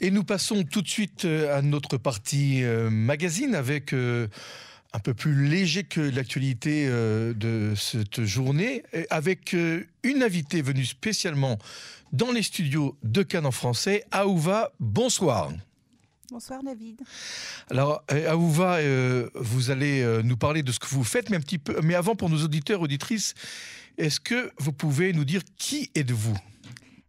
Et nous passons tout de suite euh, à notre partie euh, magazine avec euh, un peu plus léger que l'actualité de cette journée, avec une invitée venue spécialement dans les studios de Cannes en français. Aouva, bonsoir. Bonsoir David. Alors Aouva, vous allez nous parler de ce que vous faites, mais un petit peu. Mais avant, pour nos auditeurs auditrices, est-ce que vous pouvez nous dire qui êtes-vous?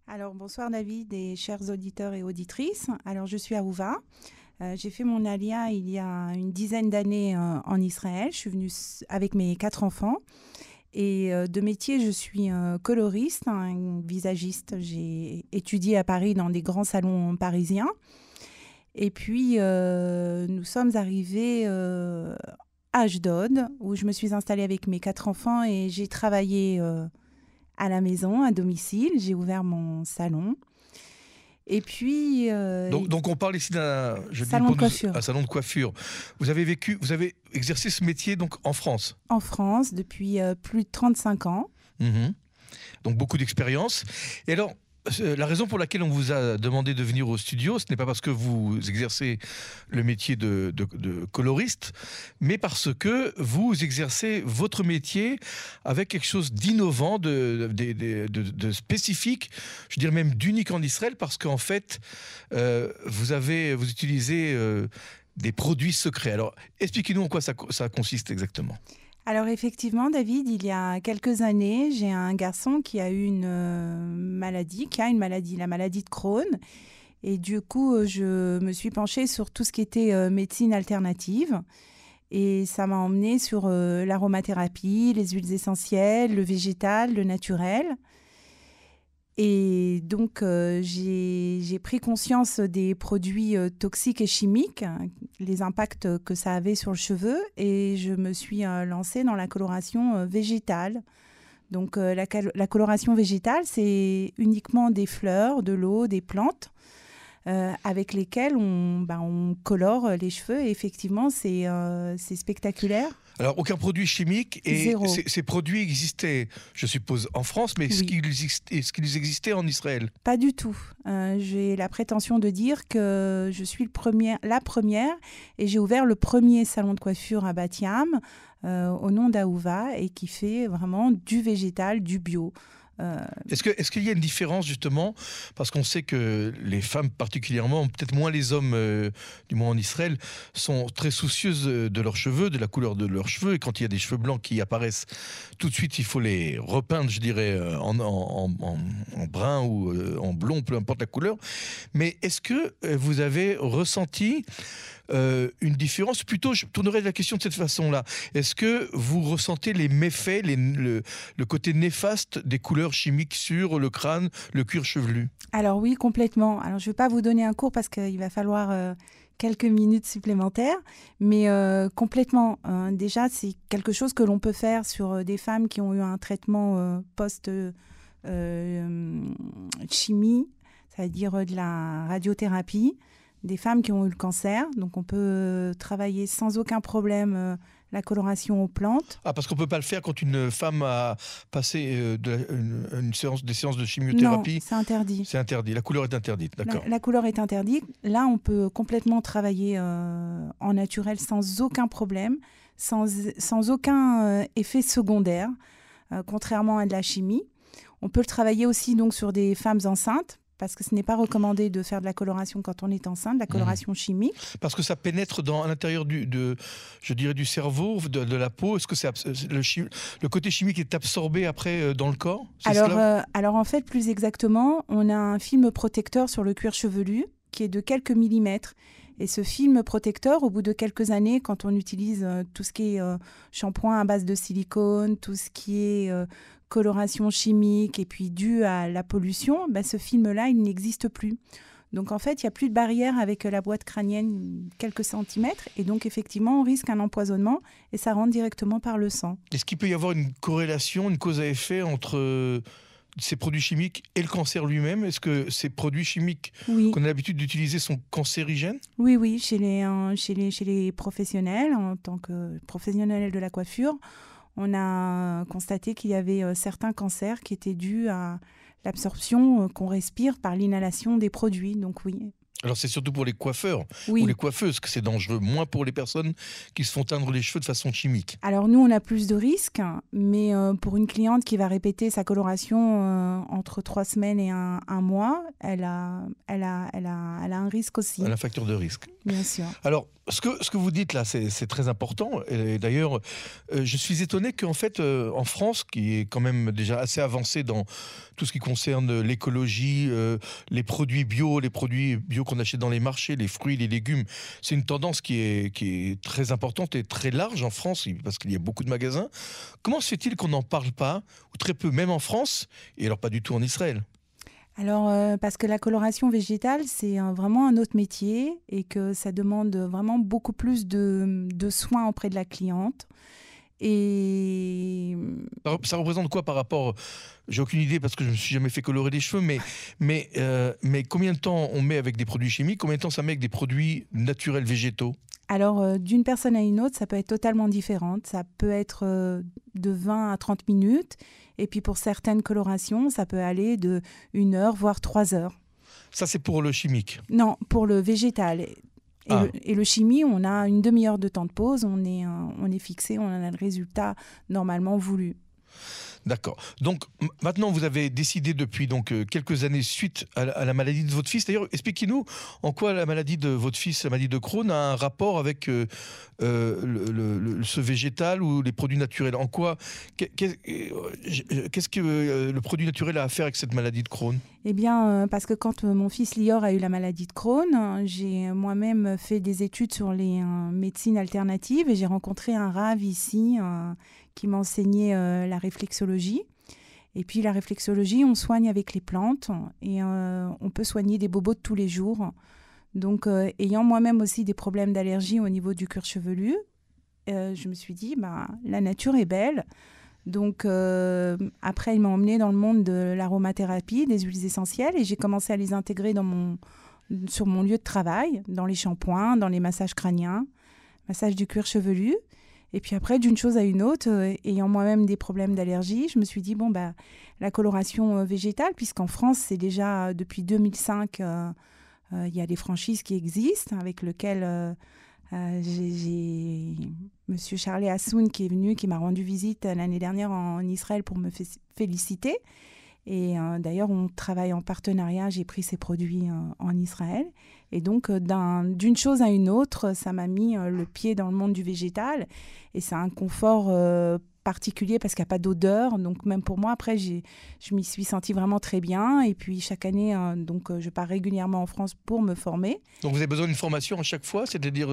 Alors bonsoir David et chers auditeurs et auditrices. Alors je suis Aouva. Euh, j'ai fait mon alia il y a une dizaine d'années euh, en Israël. Je suis venue avec mes quatre enfants. Et euh, de métier, je suis coloriste, un visagiste. J'ai étudié à Paris dans des grands salons parisiens. Et puis, nous sommes arrivés à Ashdod, où je me suis installée avec mes quatre enfants et j'ai travaillé à la maison, à domicile. J'ai ouvert mon salon. Et puis. Euh, donc, on parle ici d'un salon de coiffure. Un salon de coiffure. Vous avez vécu, vous avez exercé ce métier donc en France? En France depuis euh, plus de 35 ans. Mmh donc beaucoup d'expérience. Et alors, la raison pour laquelle on vous a demandé de venir au studio, ce n'est pas parce que vous exercez le métier de, coloriste, mais parce que vous exercez votre métier avec quelque chose d'innovant, de, spécifique, je dirais même d'unique en Israël, parce qu'en fait, euh, vous avez, vous utilisez euh, des produits secrets. Alors, expliquez-nous en quoi ça consiste exactement. Alors effectivement, David, il y a quelques années, j'ai un garçon qui a eu une euh, maladie, qui a une maladie, la maladie de Crohn. Et du coup, euh, je me suis penchée sur tout ce qui était euh, médecine alternative. Et ça m'a emmenée sur l'aromathérapie, les huiles essentielles, le végétal, le naturel. Et donc, euh, j'ai pris conscience des produits euh, toxiques et chimiques, les impacts que ça avait sur le cheveu, et je me suis euh, lancée dans la coloration végétale. Donc, la, coloration végétale, c'est uniquement des fleurs, de l'eau, des plantes. avec lesquelles on, ben, on, colore les cheveux. Et effectivement, c'est spectaculaire. Alors, aucun produit chimique. Et ces produits existaient, je suppose, en France, mais est-ce qu'ils existaient en Israël? Pas du tout. Euh, j'ai la prétention de dire que je suis le premier, la première et j'ai ouvert le premier salon de coiffure à Batiam euh, au nom d'Aouva et qui fait vraiment du végétal, du bio. Euh, est-ce qu'il est qu'il y a une différence justement? Parce qu'on sait que les femmes particulièrement, peut-être moins les hommes, euh, du moins en Israël, sont très soucieuses de leurs cheveux, de la couleur de leurs cheveux. Et quand il y a des cheveux blancs qui apparaissent, tout de suite il faut les repeindre, je dirais, euh, en, brun ou en blond, peu importe la couleur. Mais est-ce que vous avez ressenti une différence? Plutôt, je tournerai la question de cette façon-là. Est-ce que vous ressentez les méfaits, le, côté néfaste des couleurs? Chimiques sur le crâne, le cuir chevelu Alors oui, complètement. Alors je ne vais pas vous donner un cours parce qu'il va falloir... Euh, quelques minutes supplémentaires, mais euh, complètement. Hein. déjà, c'est quelque chose que l'on peut faire sur des femmes qui ont eu un traitement post-chimie, c'est-à-dire de la radiothérapie des femmes qui ont eu le cancer. Donc on peut euh, travailler sans aucun problème euh, la coloration aux plantes. Ah, parce qu'on ne peut pas le faire quand une femme a passé euh, une, séance, des séances de chimiothérapie c'est interdit. C'est interdit. La couleur est interdite, d'accord. La, couleur est interdite. Là, on peut complètement travailler en naturel sans aucun problème, sans, sans aucun effet secondaire, contrairement à de la chimie. On peut le travailler aussi donc sur des femmes enceintes parce que ce n'est pas recommandé de faire de la coloration quand on est enceinte, de la coloration mmh. chimique. Parce que ça pénètre dans l'intérieur du, de, je dirais, du cerveau, de, la peau. Est-ce que c'est le, le, côté chimique est absorbé après euh, dans le corps? Alors, euh, alors en fait, plus exactement, on a un film protecteur sur le cuir chevelu qui est de quelques millimètres. Et ce film protecteur, au bout de quelques années, quand on utilise euh, tout ce qui est shampoing à base de silicone, tout ce qui est coloration chimique et puis dû à la pollution, ben, ce film-là, il n'existe plus. Donc en fait, il n'y a plus de barrière avec la boîte crânienne quelques centimètres et donc effectivement, on risque un empoisonnement et ça rentre directement par le sang. Est-ce qu'il peut y avoir une corrélation, une cause à effet entre euh, ces produits chimiques et le cancer lui-même Est-ce que ces produits chimiques qu'on a l'habitude d'utiliser sont cancérigènes? Oui, oui, chez les, euh, chez, les, chez les professionnels, en tant que professionnels de la coiffure, on a constaté qu'il y avait euh, certains cancers qui étaient dus à l'absorption euh, qu'on respire par l'inhalation des produits. Donc oui, Alors c'est surtout pour les coiffeurs ou les coiffeuses que c'est dangereux, moins pour les personnes qui se font teindre les cheveux de façon chimique. Alors nous, on a plus de risques, mais euh, pour une cliente qui va répéter sa coloration euh, entre trois semaines et un, mois, elle a, elle, a, elle, a, elle a un risque aussi. Elle a un facteur de risque. Bien sûr. Alors, ce que, ce que vous dites là, c'est très important. Et d'ailleurs, euh, je suis étonné qu'en fait, en France, qui est quand même déjà assez avancé dans tout ce qui concerne l'écologie, les produits bio, les produits bio qu'on achète dans les marchés, les fruits, les légumes. C'est une tendance qui est, très importante et très large en France, parce qu'il y a beaucoup de magasins. Comment se fait-il qu'on n'en parle pas, ou très peu, même en France, et alors pas du tout en Israël? Alors, euh, parce que la coloration végétale, c'est vraiment un autre métier et que ça demande vraiment beaucoup plus de, de soins auprès de la cliente. Et ça représente quoi par rapport J'ai aucune idée parce que je ne me suis jamais fait colorer les cheveux, mais, mais, euh, mais combien de temps on met avec des produits chimiques Combien de temps ça met avec des produits naturels végétaux? Alors, euh, d'une personne à une autre, ça peut être totalement différent. Ça peut être euh, de 20 à 30 minutes. Et puis pour certaines colorations, ça peut aller de 1 heure, voire 3 heures. Ça, c'est pour le chimique? Non, pour le végétal. Ah. Et, le, chimie, on a une demi-heure de temps de pause, on est, on est fixé, on a le résultat normalement voulu. D'accord. Donc maintenant, vous avez décidé depuis donc euh, quelques années suite à la, maladie de votre fils. D'ailleurs, expliquez-nous en quoi la maladie de votre fils, la maladie de Crohn, a un rapport avec euh, euh, ce végétal ou les produits naturels. En quoi Qu'est-ce que le produit naturel a à faire avec cette maladie de Crohn? Eh bien, parce que quand mon fils Lior a eu la maladie de Crohn, j'ai moi-même fait des études sur les médecines alternatives et j'ai rencontré un rave ici qui m'a enseigné euh, la réflexologie. Et puis la réflexologie, on soigne avec les plantes et euh, on peut soigner des bobos de tous les jours. Donc, euh, ayant moi-même aussi des problèmes d'allergie au niveau du cuir chevelu, je me suis dit, bah, la nature est belle. Donc, après, il m'a emmené dans le monde de l'aromathérapie, des huiles essentielles, et j'ai commencé à les intégrer dans mon, sur mon lieu de travail, dans les shampoings, dans les massages crâniens, massage du cuir chevelu. Et puis après, d'une chose à une autre, euh, ayant moi-même des problèmes d'allergie, je me suis dit, bon, bah, la coloration euh, végétale, puisqu'en France, c'est déjà euh, depuis 2005, il y a des franchises qui existent, avec lesquelles j'ai Monsieur Charlie Hassoun qui est venu, qui m'a rendu visite l'année dernière en, Israël pour me féliciter. Et d'ailleurs, on travaille en partenariat. J'ai pris ces produits en Israël. Et donc, euh, d'une chose à une autre, ça m'a mis euh, le pied dans le monde du végétal. Et c'est un confort euh, particulier parce qu'il n'y a pas d'odeur. Donc, même pour moi, après, je m'y suis sentie vraiment très bien. Et puis, chaque année, donc, je pars régulièrement en France pour me former. Donc, vous avez besoin d'une formation à chaque fois? C'est-à-dire,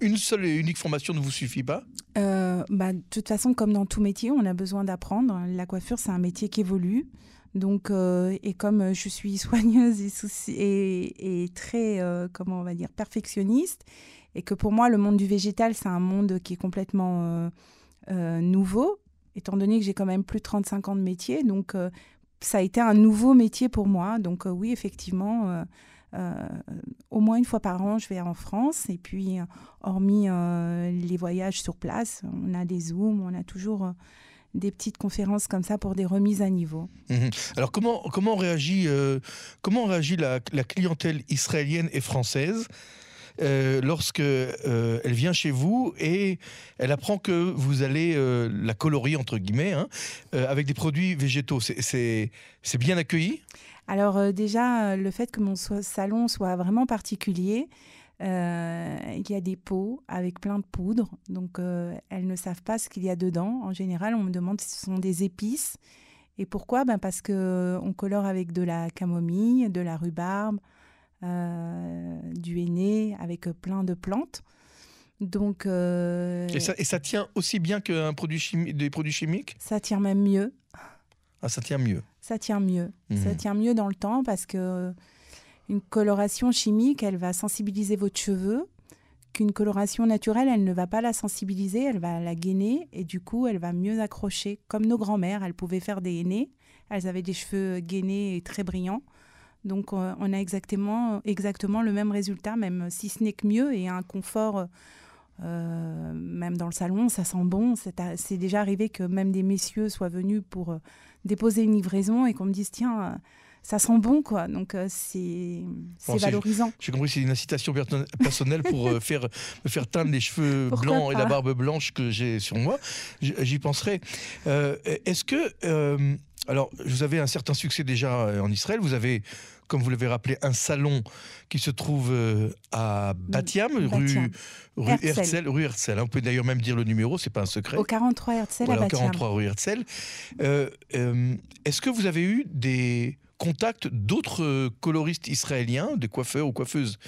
une seule et unique formation ne vous suffit pas? Bah, De toute façon, comme dans tout métier, on a besoin d'apprendre. La coiffure, c'est un métier qui évolue. Donc, euh, et comme je suis soigneuse et, très, euh, comment on va dire, perfectionniste, et que pour moi, le monde du végétal, c'est un monde qui est complètement euh, nouveau, étant donné que j'ai quand même plus de 35 ans de métier, donc ça a été un nouveau métier pour moi. Donc, oui, effectivement. au moins une fois par an, je vais en France. Et puis, hormis les voyages sur place, on a des Zooms, on a toujours des petites conférences comme ça pour des remises à niveau. Mhm. Alors comment, comment réagit, euh, comment réagit la, clientèle israélienne et française euh, lorsque euh, elle vient chez vous et elle apprend que vous allez la colorier entre guillemets hein, avec des produits végétaux? C'est bien accueilli? Alors déjà, le fait que mon salon soit vraiment particulier, euh, il y a des pots avec plein de poudre, donc euh, elles ne savent pas ce qu'il y a dedans. En général, on me demande si ce sont des épices. Et pourquoi? Ben Parce qu'on euh, colore avec de la camomille, de la rhubarbe, du henné, avec plein de plantes. Donc, et, ça, et, ça, tient aussi bien qu'un produit des produits chimiques? Ça tient même mieux. Ah, ça tient mieux. Ça tient mieux. Ça mmh. tient mieux dans le temps parce que une coloration chimique, elle va sensibiliser votre cheveu, qu'une coloration naturelle, elle ne va pas la sensibiliser, elle va la gainer et du coup, elle va mieux accrocher. Comme nos grands-mères, elles pouvaient faire des aînés, elles avaient des cheveux gainés et très brillants. Donc, euh, on a exactement, exactement le même résultat, même si ce n'est que mieux et un confort. Euh, même dans le salon, ça sent bon. C'est déjà arrivé que même des messieurs soient venus pour euh, déposer une livraison et qu'on me dise tiens, ça sent bon, quoi. Donc, euh, c'est valorisant. J'ai compris, c'est une incitation personnelle pour euh, faire, me faire teindre les cheveux blancs et la barbe blanche que j'ai sur moi. J'y penserai. Euh, est-ce que. alors, vous avez un certain succès déjà en Israël. Vous avez comme vous l'avez rappelé, un salon qui se trouve à Batiam, rue, rue Herzl. Rue Herzl. On peut d'ailleurs même dire le numéro, c'est pas un secret. Au 43 Herzl à Batiam. 43 rue Herzl. Est-ce que vous avez eu des contact d'autres euh, coloristes israéliens, des coiffeurs ou coiffeuses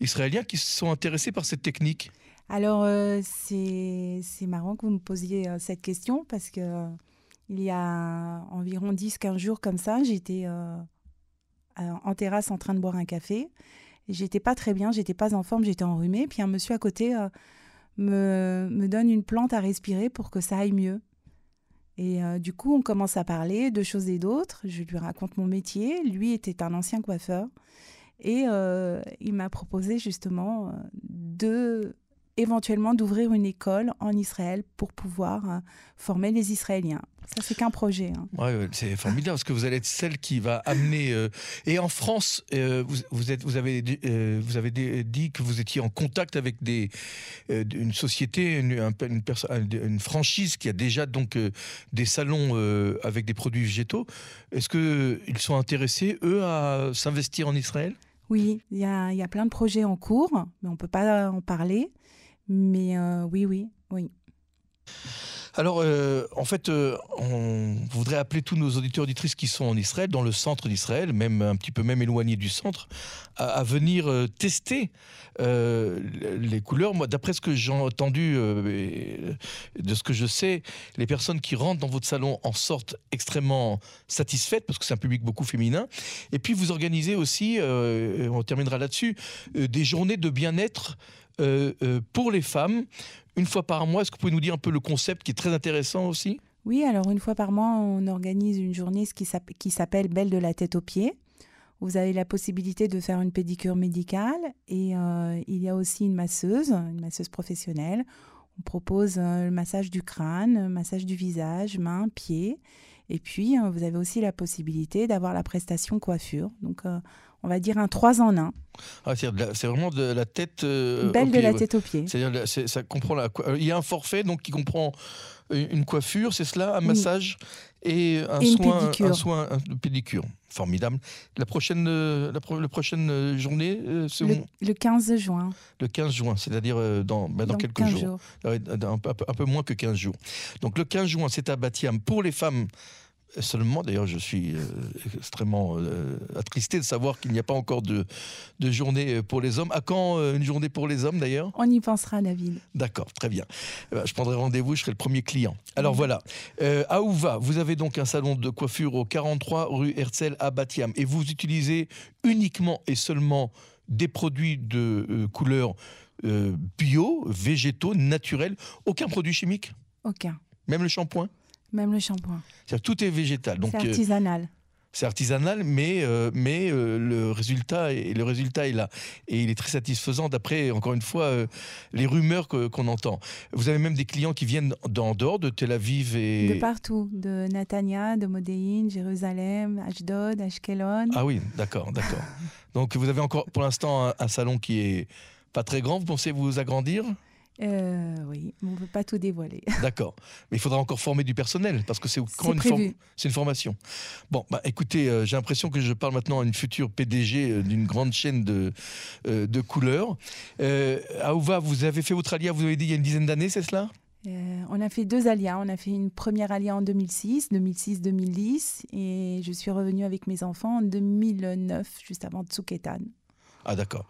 israéliens qui se sont intéressés par cette technique Alors, euh, c'est marrant que vous me posiez euh, cette question parce que il y a environ 10-15 jours comme ça, j'étais en terrasse en train de boire un café. J'étais pas très bien, j'étais pas en forme, j'étais enrhumée. Puis un monsieur à côté me, me donne une plante à respirer pour que ça aille mieux. Et euh, du coup, on commence à parler de choses et d'autres. Je lui raconte mon métier. Lui était un ancien coiffeur. Et euh, il m'a proposé justement euh, de éventuellement d'ouvrir une école en Israël pour pouvoir former les Israéliens. Ça, c'est qu'un projet. Hein. Ouais, c'est formidable parce que vous allez être celle qui va amener. Euh, et en France, euh, vous, vous, êtes, vous, avez, euh, vous avez dit que vous étiez en contact avec des, une société, une, une, une, franchise qui a déjà donc des salons avec des produits végétaux. Est-ce qu'ils sont intéressés, eux, à s'investir en Israël? Oui, il y a, y a, plein de projets en cours, mais on ne peut pas en parler. Mais oui, oui, oui. Alors, euh, en fait, euh, on voudrait appeler tous nos auditeurs auditrices qui sont en Israël, dans le centre d'Israël, même un petit peu même éloignés du centre, à, venir euh, tester les couleurs. Moi, d'après ce que j'ai entendu, de ce que je sais, les personnes qui rentrent dans votre salon en sortent extrêmement satisfaites parce que c'est un public beaucoup féminin. Et puis, vous organisez aussi, on terminera là-dessus, des journées de bien-être. pour les femmes une fois par mois. Est-ce que vous pouvez nous dire un peu le concept qui est très intéressant aussi Oui, alors une fois par mois, on organise une journée qui s'appelle Belle de la tête aux pieds. Vous avez la possibilité de faire une pédicure médicale et euh, il y a aussi une masseuse, une masseuse professionnelle. On propose euh, le massage du crâne, le massage du visage, mains, pieds. Et puis, euh, vous avez aussi la possibilité d'avoir la prestation coiffure. Donc, on va dire un 3 en 1. Ah, c'est vraiment de la tête. Euh, Belle de la tête aux pieds. C'est-à-dire, ça comprend la, il y a un forfait donc qui comprend une coiffure, c'est cela, un massage et un soin, pédicure. un soin de pédicure. Formidable. La prochaine, euh, la, prochaine journée, c'est le, le, 15 juin. Le 15 juin, c'est-à-dire dans, bah, dans, quelques jours. Un, un, peu moins que 15 jours. Donc le 15 juin, c'est à Batiam pour les femmes Seulement, d'ailleurs, je suis euh, extrêmement euh, attristé de savoir qu'il n'y a pas encore de, de, journée pour les hommes. À quand euh, une journée pour les hommes, d'ailleurs? On y pensera, David. D'accord, très bien. je prendrai rendez-vous, je serai le premier client. Alors voilà, à Ouva, vous avez donc un salon de coiffure au 43 rue Herzl à Batiam et vous utilisez uniquement et seulement des produits de couleur bio, végétaux, naturels, aucun produit chimique? Aucun. Même le shampoing? Même le shampoing. Tout est végétal. C'est euh, artisanal. c'est artisanal, mais, euh, mais euh, le, résultat est, le résultat est là. Et il est très satisfaisant d'après, encore une fois, les rumeurs qu'on entend. Vous avez même des clients qui viennent d'en dehors de Tel Aviv et... De partout, de Natania, de Modéine, Jérusalem, Ashdod, Ashkelon. Ah oui, d'accord, d'accord. Donc vous avez encore pour l'instant un, un salon qui est pas très grand. Vous pensez vous agrandir? Euh, oui, on ne peut pas tout dévoiler. D'accord. Mais il faudra encore former du personnel, parce que c'est une, une formation. Bon, bah, écoutez, euh, j'ai l'impression que je parle maintenant à une future PDG euh, d'une grande chaîne de, de couleurs. Aouva, vous avez fait votre alia, vous avez dit il y a une dizaine d'années, c'est cela? On a fait deux alias. On a fait une première alia en 2006, 2006-2010, et je suis revenue avec mes enfants en 2009, juste avant Tsuketan. Ah d'accord.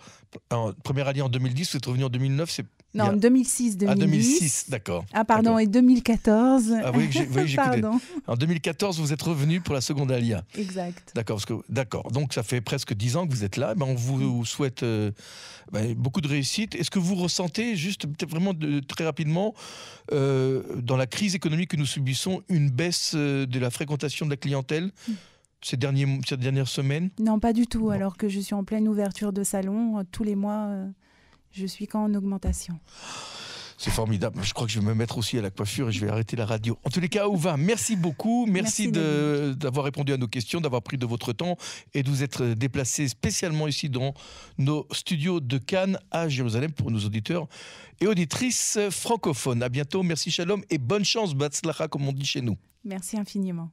Première alia en 2010, vous êtes revenu en 2009, c'est non, 2006, 2010. Ah, 2006, d'accord. Ah, pardon, et 2014. Ah oui, oui pardon. En 2014, vous êtes revenu pour la seconde Alia. Exact. D'accord, d'accord. Donc, ça fait presque 10 ans que vous êtes là. Ben, on vous souhaite euh, ben, beaucoup de réussite. Est-ce que vous ressentez, juste vraiment de, très rapidement, euh, dans la crise économique que nous subissons, une baisse euh, de la fréquentation de la clientèle hmm. ces, derniers, ces dernières semaines? Non, pas du tout. Alors que je suis en pleine ouverture de salon, tous les mois je suis qu'en augmentation. C'est formidable. Je crois que je vais me mettre aussi à la coiffure et je vais arrêter la radio. En tous les cas, Ouva, merci beaucoup. Merci, Merci d'avoir répondu à nos questions, d'avoir pris de votre temps et de vous être déplacé spécialement ici dans nos studios de Cannes à Jérusalem pour nos auditeurs et auditrices francophones. À bientôt. Merci, Shalom et bonne chance, Batzlacha, comme on dit chez nous. Merci infiniment.